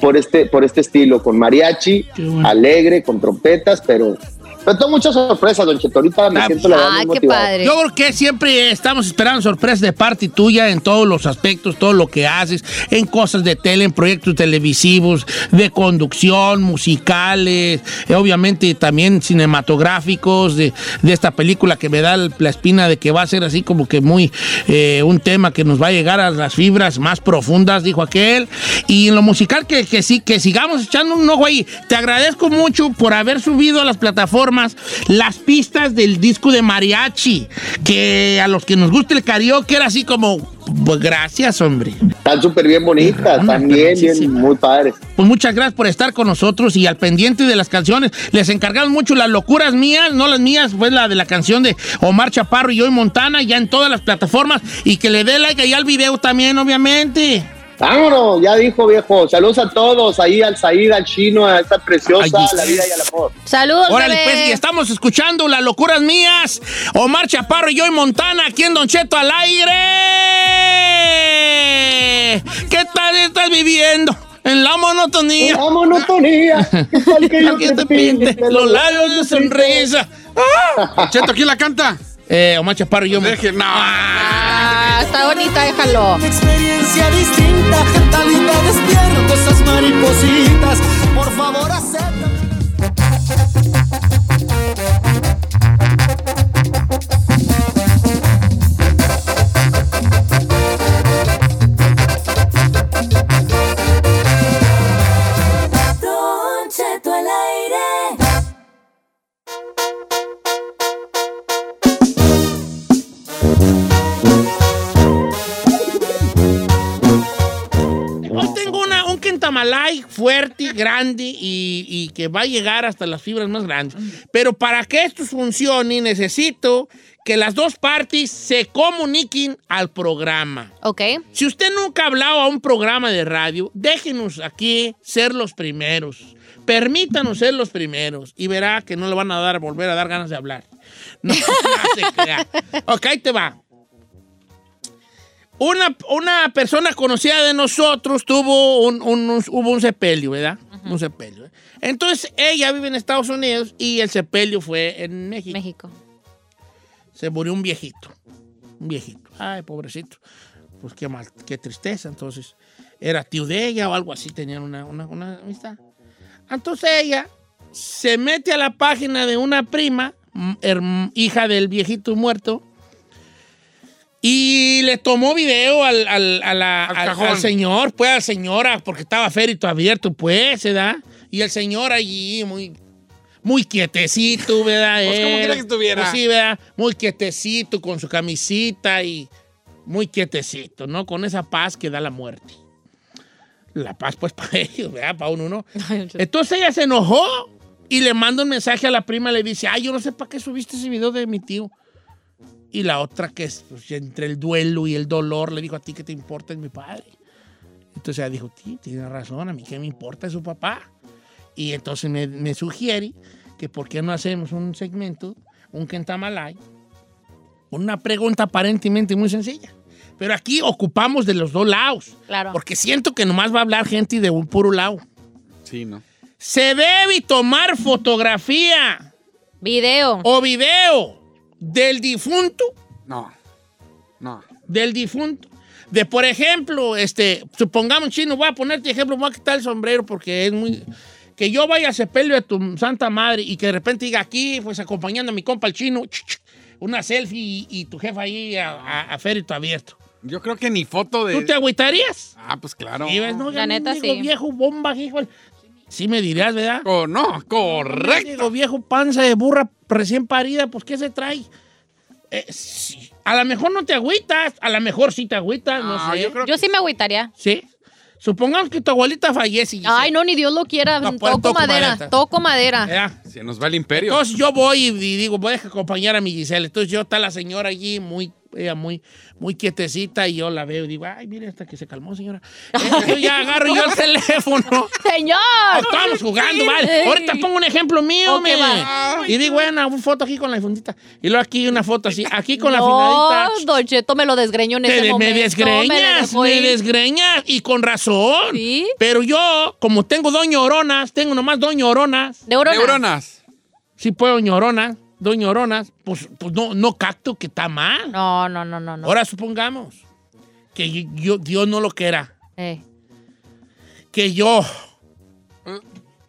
por este, por este estilo, con mariachi, bueno. alegre, con trompetas, pero, pero tengo muchas sorpresas, Don Cheto. Ahorita me Ah, siento la verdad Ah, muy qué padre. Yo creo que siempre estamos esperando sorpresas de parte tuya en todos los aspectos, todo lo que haces, en cosas de tele, en proyectos televisivos, de conducción, musicales, eh, obviamente también cinematográficos, de, de esta película que me da la espina de que va a ser así como que muy eh, un tema que nos va a llegar a las fibras más profundas, dijo aquel. Y en lo musical que, que sí, que sigamos echando un ojo ahí. Te agradezco mucho por haber subido a las plataformas las pistas del disco de mariachi, que a los que nos gusta el karaoke era así como, pues gracias, hombre. Están súper bien bonitas, también bien, muy padres. Pues muchas gracias por estar con nosotros y al pendiente de las canciones. Les encargamos mucho las locuras mías, no las mías, pues la de la canción de Omar Chaparro y Joy Montana, ya en todas las plataformas. Y que le dé like ahí al video también, obviamente. Vámonos, ya dijo viejo. Saludos a todos, ahí al Said, al chino, a esta preciosa, Ay, la vida y al amor. Saludos, Órale, bebé. pues, y estamos escuchando las locuras mías. Omar Chaparro y Joy Montana aquí en Don Cheto al aire. ¿Qué tal estás viviendo? En la monotonía. La monotonía, ¿qué tal que yo Que te pinte los labios de sonrisa. Cheto, ¿quién la canta? Eh, Omar Chaparro y yo. Deje, no. Ah, está bonita, déjalo. Una experiencia distinta, gentalita despierto, esas maripositas. Por favor, acepta. Grande y, y que va a llegar hasta las fibras más grandes. Pero para que esto funcione, necesito que las dos partes se comuniquen al programa. Ok. Si usted nunca ha hablado a un programa de radio, déjenos aquí ser los primeros. Permítanos ser los primeros y verá que no le van a dar, volver a dar ganas de hablar. No, no se. Ok, ahí te va. Una, una persona conocida de nosotros tuvo un, un- un- hubo un sepelio, ¿verdad? Un sepelio. ¿eh? Entonces ella vive en Estados Unidos y el sepelio fue en México. México. Se murió un viejito. Un viejito. Ay, pobrecito. Pues qué mal, qué tristeza. Entonces, era tío de ella o algo así, tenían una, una, una amistad. Entonces ella se mete a la página de una prima, hija del viejito muerto, y le tomó video al, al- a la- Al al- señor, pues al señora, porque estaba ferito abierto, pues, ¿verdad? Y el señor allí, muy, muy quietecito, ¿verdad? Pues, ¿cómo Él, quería que estuviera? pues sí, ¿verdad? Muy quietecito, con su camisita y muy quietecito, ¿no? Con esa paz que da la muerte. La paz, pues, para ellos, ¿verdad? Para uno, ¿no? Entonces ella se enojó y le manda un mensaje a la prima, le dice, ay, yo no sé para qué subiste ese video de mi tío. Y la otra que es, pues, entre el duelo y el dolor, le dijo, a ti qué te importa, es mi padre. Entonces ella dijo, sí, tiene razón, a mí qué me importa es su papá. Y entonces me, me sugiere que por qué no hacemos un segmento, un Kentamalay, con una pregunta aparentemente muy sencilla. Pero aquí ocupamos de los dos lados. Claro. Porque siento que nomás va a hablar gente de un puro lado. Sí, ¿no? Se debe tomar fotografía Video. o video del difunto, No. No. del difunto. De, por ejemplo, este, supongamos, chino, voy a ponerte ejemplo, voy a quitar el sombrero porque es muy... Que yo vaya a sepelio de tu santa madre y que de repente diga aquí, pues acompañando a mi compa el chino, ch, ch, una selfie y, y tu jefa ahí a, a, a ferito abierto. Yo creo que ni foto de. ¿Tú te agüitarías? Ah, pues claro. Y ves, no, La neta, digo, sí. viejo bomba, hijo. Sí me dirías, ¿verdad? Co- no, correcto. Digo, viejo panza de burra recién parida, pues ¿qué se trae? Eh, sí. A lo mejor no te agüitas, a lo mejor sí te agüitas, no Ah, sé. yo creo Yo sí me agüitaría. Sí. Supongamos que tu abuelita fallece. Giselle. Ay, no, ni Dios lo quiera. No, pues, toco toco madera. madera. Toco madera. ¿Verdad? Se nos va el imperio. Entonces yo voy y, y digo, voy a acompañar a mi Giselle. Entonces yo está la señora allí muy, ella muy, muy quietecita y yo la veo y digo, ay, mire hasta que se calmó, señora. Entonces ya agarro yo el teléfono. ¡Señor! Estamos jugando, vale. Ahorita pongo un ejemplo mío, Ok, me. va. Y digo, bueno, una foto aquí con la fundita. Y luego aquí una foto así, aquí con la no, finalita. Don Cheto me lo desgreñó en ese momento. me desgreñas, me desgreñas. Y con razón. ¿Sí? Pero yo, como tengo dos ñoronas, tengo nomás dos ñoronas. Neuronas. Neuronas. Si puedo ñoronas, dos ñoronas, pues, pues no, no capto que está mal. No, no, no, no. no. Ahora supongamos que yo, yo- Dios no lo quiera. Eh. Que yo.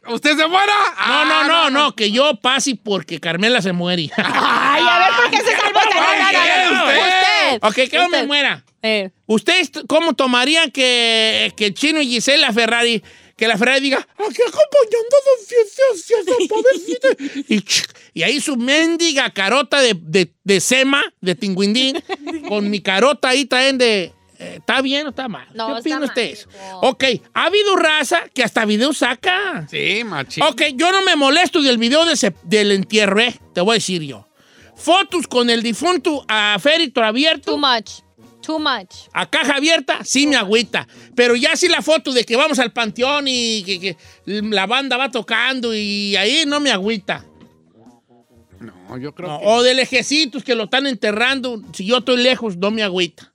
¿Usted se muera? No, no, Ah, no, no, que yo pase porque Carmela se muere. Ay, a ver, ¿por qué se salvó? Usted. ok, que yo me Usted. muera. Eh. ¿Ustedes cómo tomarían que, que Chino y Giselle, la Ferrari, que la Ferrari diga, aquí acompañando a don Fiestas, Fiestas, pobrecita"? y, y ahí su mendiga carota de, de, de sema, de tinguindín, con mi carota ahí también de... eh, ¿Está bien o está mal? No, ¿Qué está opina mal, usted? eso? hijo. Ok, ha habido raza que hasta video saca. Sí, machín. Ok, yo no me molesto del video de ese- del entierro, ¿eh? Te voy a decir yo. Fotos con el difunto a ferito abierto. Too much. Too much. A caja abierta, sí me agüita. Pero ya sí la foto de que vamos al panteón y que, que la banda va tocando y ahí no me agüita. No, yo creo No, que... O de lejecitos que lo están enterrando, si yo estoy lejos, no me agüita.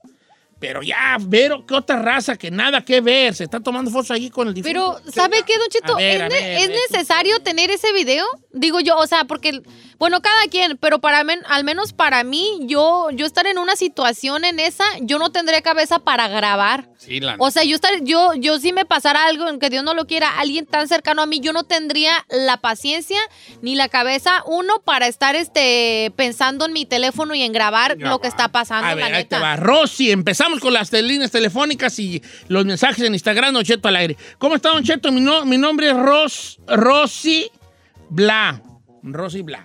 Pero ya, Vero, ¿qué otra raza? Que nada que ver. Se está tomando fotos allí con el difunto. Pero, ¿sabe qué, Don ver, ¿Es, a ne- ver, es ve. necesario tener ese video? Digo yo, o sea, porque, bueno, cada quien, pero para men- al menos para mí, yo, yo estar en una situación en esa, yo no tendré cabeza para grabar. Sí, la O sea, yo estar, yo, yo si me pasara algo en que Dios no lo quiera, alguien tan cercano a mí, yo no tendría la paciencia ni la cabeza, uno, para estar este pensando en mi teléfono y en grabar Ya lo que está pasando, A la ahí te neta. va. Rosy, empezamos con las líneas telefónicas y los mensajes en Instagram, Don Cheto al aire. ¿Cómo está, Don Cheto? Mi, no- mi nombre es Ros, Rosy Bla. Rosy Bla.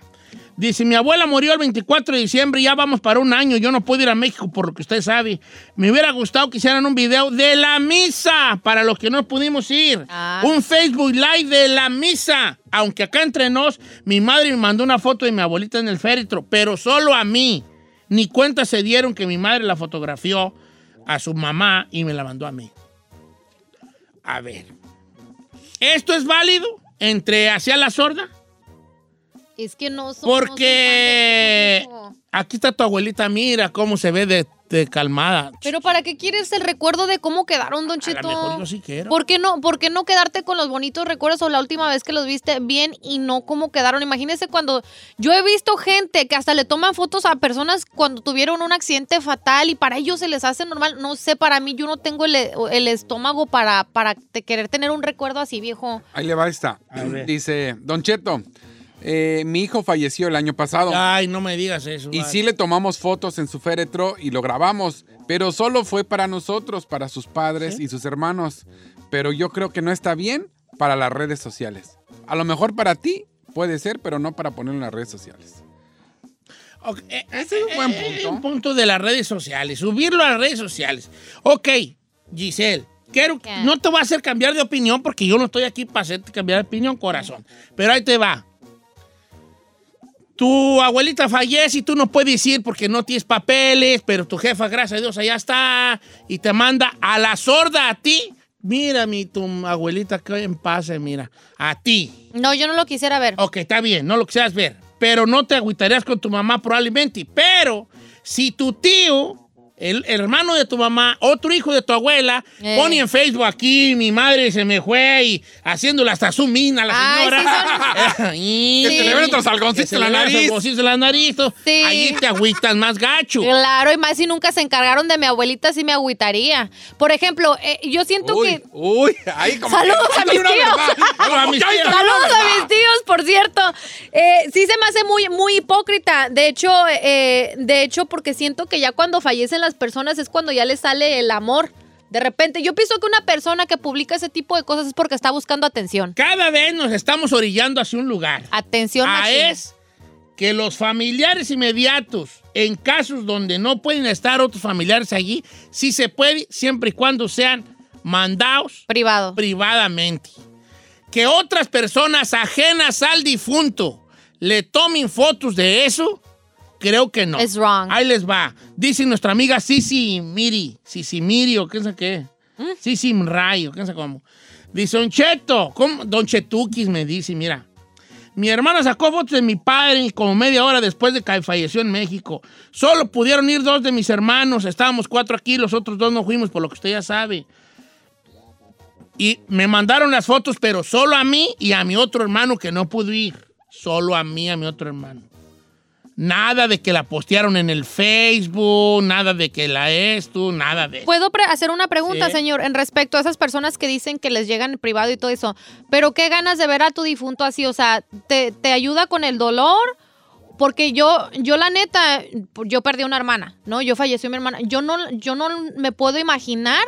Dice, mi abuela murió el 24 de diciembre y ya vamos para un año. Yo no puedo ir a México por lo que usted sabe. Me hubiera gustado que hicieran un video de la misa para los que no pudimos ir. Ah. Un Facebook Live de la misa. Aunque acá entre nos, mi madre me mandó una foto de mi abuelita en el féretro, pero solo a mí. Ni cuenta se dieron que mi madre la fotografió a su mamá y me la mandó a mí. A ver. ¿Esto es válido entre hacia la sorda? Es que no son Porque aquí está tu abuelita, mira cómo se ve de, de calmada. Pero ¿para qué quieres el recuerdo de cómo quedaron, Don A Cheto? lo mejor yo sí quiero. ¿Por qué, no, ¿Por qué no quedarte con los bonitos recuerdos o la última vez que los viste bien y no cómo quedaron? Imagínese cuando yo he visto gente que hasta le toman fotos a personas cuando tuvieron un accidente fatal y para ellos se les hace normal. No sé, para mí yo no tengo el, el estómago para, para te- querer tener un recuerdo así, viejo. Ahí le va esta. A. Dice, Don Cheto, eh, mi hijo falleció el año pasado. Ay, no me digas eso. Y vale. sí le tomamos fotos en su féretro y lo grabamos, pero solo fue para nosotros, para sus padres y sus hermanos. Pero yo creo que no está bien para las redes sociales. A lo mejor para ti puede ser, pero no para ponerlo en las redes sociales. Ok, eh, Ese es un buen eh, punto. un punto de las redes sociales. Subirlo a las redes sociales. Ok, Giselle. Quiero, no te voy a hacer cambiar de opinión porque yo no estoy aquí para hacerte cambiar de opinión, corazón. Pero ahí te va. Tu abuelita fallece y tú no puedes ir porque no tienes papeles, pero tu jefa, gracias a Dios, allá está y te manda a la sorda a ti. Mira, mi tu abuelita, que en paz, mira. A ti. No, yo no lo quisiera ver. Ok, está bien, no lo quisieras ver. Pero no te agüitarías con tu mamá probablemente. Pero si tu tío, el, hermano de tu mamá, otro hijo de tu abuela, Eh. pone en Facebook aquí, mi madre se me fue y haciéndole hasta su mina a la Ay, señora. Que se le ven otros algoncitos en la nariz. en la nariz. Sí. Ahí te agüitas más gacho. Claro, y más si nunca se encargaron de mi abuelita, sí me agüitaría. Por ejemplo, eh, yo siento Uy, que... uy, ahí como Saludos que- a mis tíos. a mis tíos. Saludos a mis tíos, por cierto. Eh, sí se me hace muy, muy hipócrita. De hecho, eh, de hecho, porque siento que ya cuando fallecen las personas es cuando ya les sale el amor. De repente, yo pienso que una persona que publica ese tipo de cosas es porque está buscando atención. Cada vez nos estamos orillando hacia un lugar. Atención, Ah, machín. es que los familiares inmediatos, en casos donde no pueden estar otros familiares allí, sí se puede, siempre y cuando sean mandados Privado. privadamente. Que otras personas ajenas al difunto le tomen fotos de eso, creo que no. Es wrong. Ahí les va. Dice nuestra amiga Sisi Miri, Sisi Miri o qué sé qué. ¿Mm? Sisi Mray o qué sé cómo. Dice, Don Cheto, ¿cómo? Don Chetukis me dice, mira. Mi hermana sacó fotos de mi padre como media hora después de que falleció en México. Solo pudieron ir dos de mis hermanos. Estábamos cuatro aquí, los otros dos no fuimos, por lo que usted ya sabe. Y me mandaron las fotos, pero solo a mí y a mi otro hermano que no pudo ir. Solo a mí y a mi otro hermano. Nada de que la postearon en el Facebook, nada de que la esto, nada de. ¿Puedo hacer una pregunta, Sí. señor, en respecto a esas personas que dicen que les llegan en privado y todo eso? Pero qué ganas de ver a tu difunto así, o sea, ¿te, te ayuda con el dolor? Porque yo, yo la neta, yo perdí una hermana, ¿no? Yo falleció mi hermana. Yo no, yo no me puedo imaginar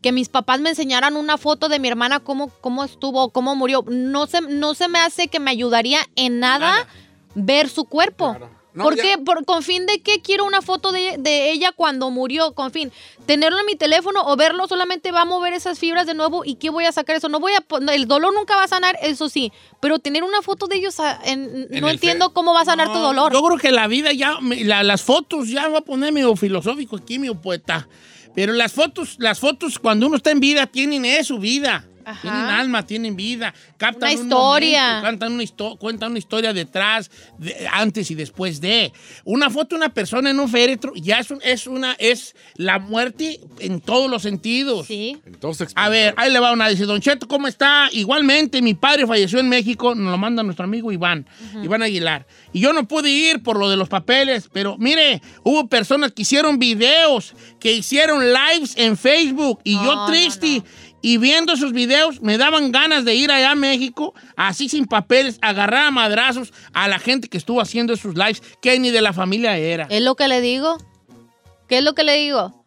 que mis papás me enseñaran una foto de mi hermana, cómo, cómo estuvo, cómo murió. No se, no se me hace que me ayudaría en nada, Nada. ver su cuerpo. Claro. No, ¿Por ya- qué? Por, ¿Con fin de qué quiero una foto de, de ella cuando murió? Con fin, tenerlo en mi teléfono o verlo solamente va a mover esas fibras de nuevo y ¿qué voy a sacar eso? No voy a el dolor nunca va a sanar, eso sí, pero tener una foto de ellos ah, en- En no el entiendo cómo va a sanar tu dolor. Yo creo que la vida ya, la- las fotos, ya voy a poner medio filosófico aquí, mi poeta. Pero las fotos, las fotos cuando uno está en vida tienen eso, vida. Ajá. Tienen alma, tienen vida. Captan Una un historia. momento, cantan una histo- cuentan una historia detrás, de- antes y después de. Una foto de una persona en un féretro ya es, un- es una, es la muerte en todos los sentidos. Sí. Entonces, A ver, ahí le va una. Dice, Don Cheto, ¿cómo está? Igualmente, mi padre falleció en México, nos lo manda nuestro amigo Iván, Iván Aguilar. Y yo no pude ir por lo de los papeles, pero mire, hubo personas que hicieron videos, que hicieron lives en Facebook, y No, yo no, triste. Y viendo esos videos me daban ganas de ir allá a México, así sin papeles, agarrar a madrazos a la gente que estuvo haciendo esos lives, que ni de la familia era. ¿Es lo que le digo? ¿Qué es lo que le digo?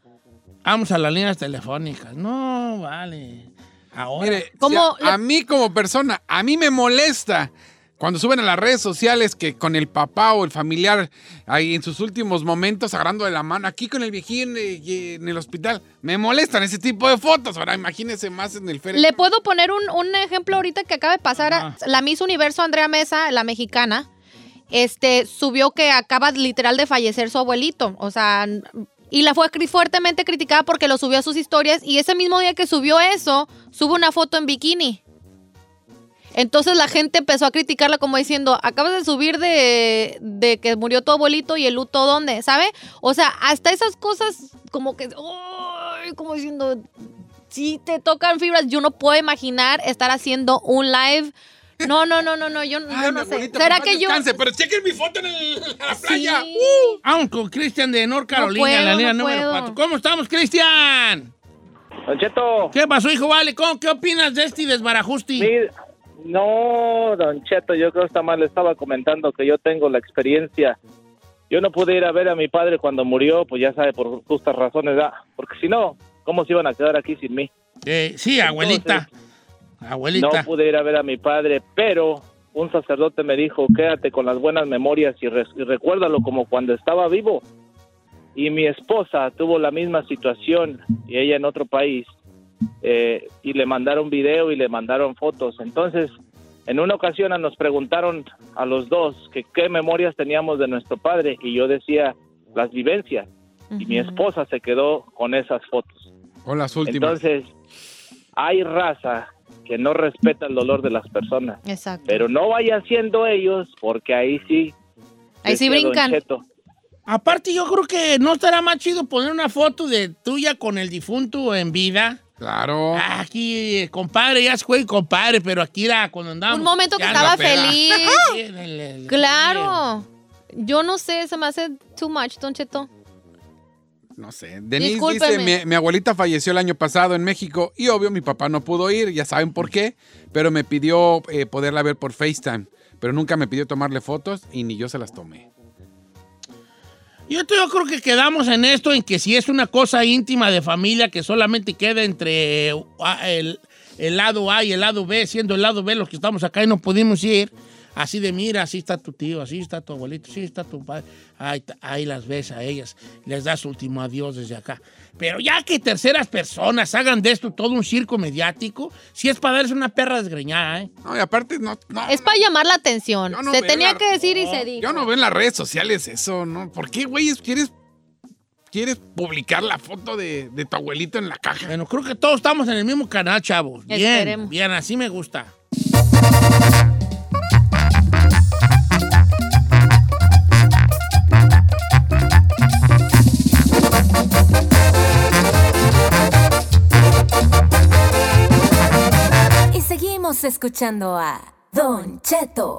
Vamos a las líneas telefónicas. No, vale. Ahora. Mire, ¿Cómo si a, le- a mí como persona, a mí me molesta cuando suben a las redes sociales que con el papá o el familiar ahí en sus últimos momentos agarrando de la mano, aquí con el viejín eh, en el hospital. Me molestan ese tipo de fotos. Ahora imagínense más en el féretro. Le puedo poner un, un ejemplo ahorita que acaba de pasar. La Miss Universo Andrea Mesa, la mexicana, este, subió que acaba literal de fallecer su abuelito. O sea, y la fue fuertemente criticada porque lo subió a sus historias y ese mismo día que subió eso, sube una foto en bikini. Entonces la gente empezó a criticarla como diciendo, acabas de subir de, de que murió tu abuelito y el luto dónde, ¿sabe? O sea, hasta esas cosas como que, ¡ay! como diciendo, si te tocan fibras, yo no puedo imaginar estar haciendo un live. No, no, no, no, no, yo, Ay, yo mi no sé. abuelita, ¿Será que yo...? descanse, pero chequen mi foto en, el- en la playa. Sí. Vamos con Cristian de North Carolina, puedo, en la línea no número puedo. 4. ¿Cómo estamos, Cristian? Don Cheto, ¿Qué pasó, hijo? Vale, ¿cómo- ¿qué opinas de este desbarajusti? mire, no, Don Cheto, yo creo que está mal. Le estaba comentando que yo tengo la experiencia. Yo no pude ir a ver a mi padre cuando murió, pues ya sabe, por justas razones, ¿verdad? Porque si no, ¿cómo se iban a quedar aquí sin mí? Eh, sí, abuelita. Abuelita. No pude ir a ver a mi padre, pero un sacerdote me dijo, quédate con las buenas memorias y, re- y recuérdalo como cuando estaba vivo. Y mi esposa tuvo la misma situación y ella en otro país. Eh, y le mandaron video y le mandaron fotos. Entonces, en una ocasión nos preguntaron a los dos que qué memorias teníamos de nuestro padre y yo decía las vivencias. Y mi esposa se quedó con esas fotos. O las últimas. Entonces, hay raza que no respeta el dolor de las personas, Exacto. pero no vaya siendo ellos, porque ahí sí. Ahí sí brincan. Aparte, yo creo que no estará más chido poner una foto de tuya con el difunto en vida. Claro. Aquí, compadre, ya se fue, compadre, pero aquí era cuando andábamos. Un momento que estaba feliz. Sí, en el- el- Claro. Yo no sé, se me hace too much, Don Cheto. No sé. Denise Discúlpeme. dice, mi, mi abuelita falleció el año pasado en México y obvio mi papá no pudo ir, ya saben por qué, pero me pidió eh, poderla ver por FaceTime, pero nunca me pidió tomarle fotos y ni yo se las tomé. Yo, creo que quedamos en esto, en que si es una cosa íntima de familia que solamente queda entre ah, el, el lado A y el lado B, siendo el lado B los que estamos acá y no pudimos ir, así de mira, así está tu tío, así está tu abuelito, así está tu padre, ahí, ahí las ves a ellas, les das último adiós desde acá. Pero ya que terceras personas hagan de esto todo un circo mediático, si es para darse una perra desgreñada, ¿eh? No, y aparte no, no, Es para llamar la atención. No se tenía la- que decir y no, se dijo. yo no veo en las redes sociales eso, ¿no? ¿Por qué, güey, quieres, quieres publicar la foto de, de tu abuelito en la caja? Bueno, creo que todos estamos en el mismo canal, chavos. Bien, Esperemos. bien, así me gusta. Seguimos escuchando a Don Cheto.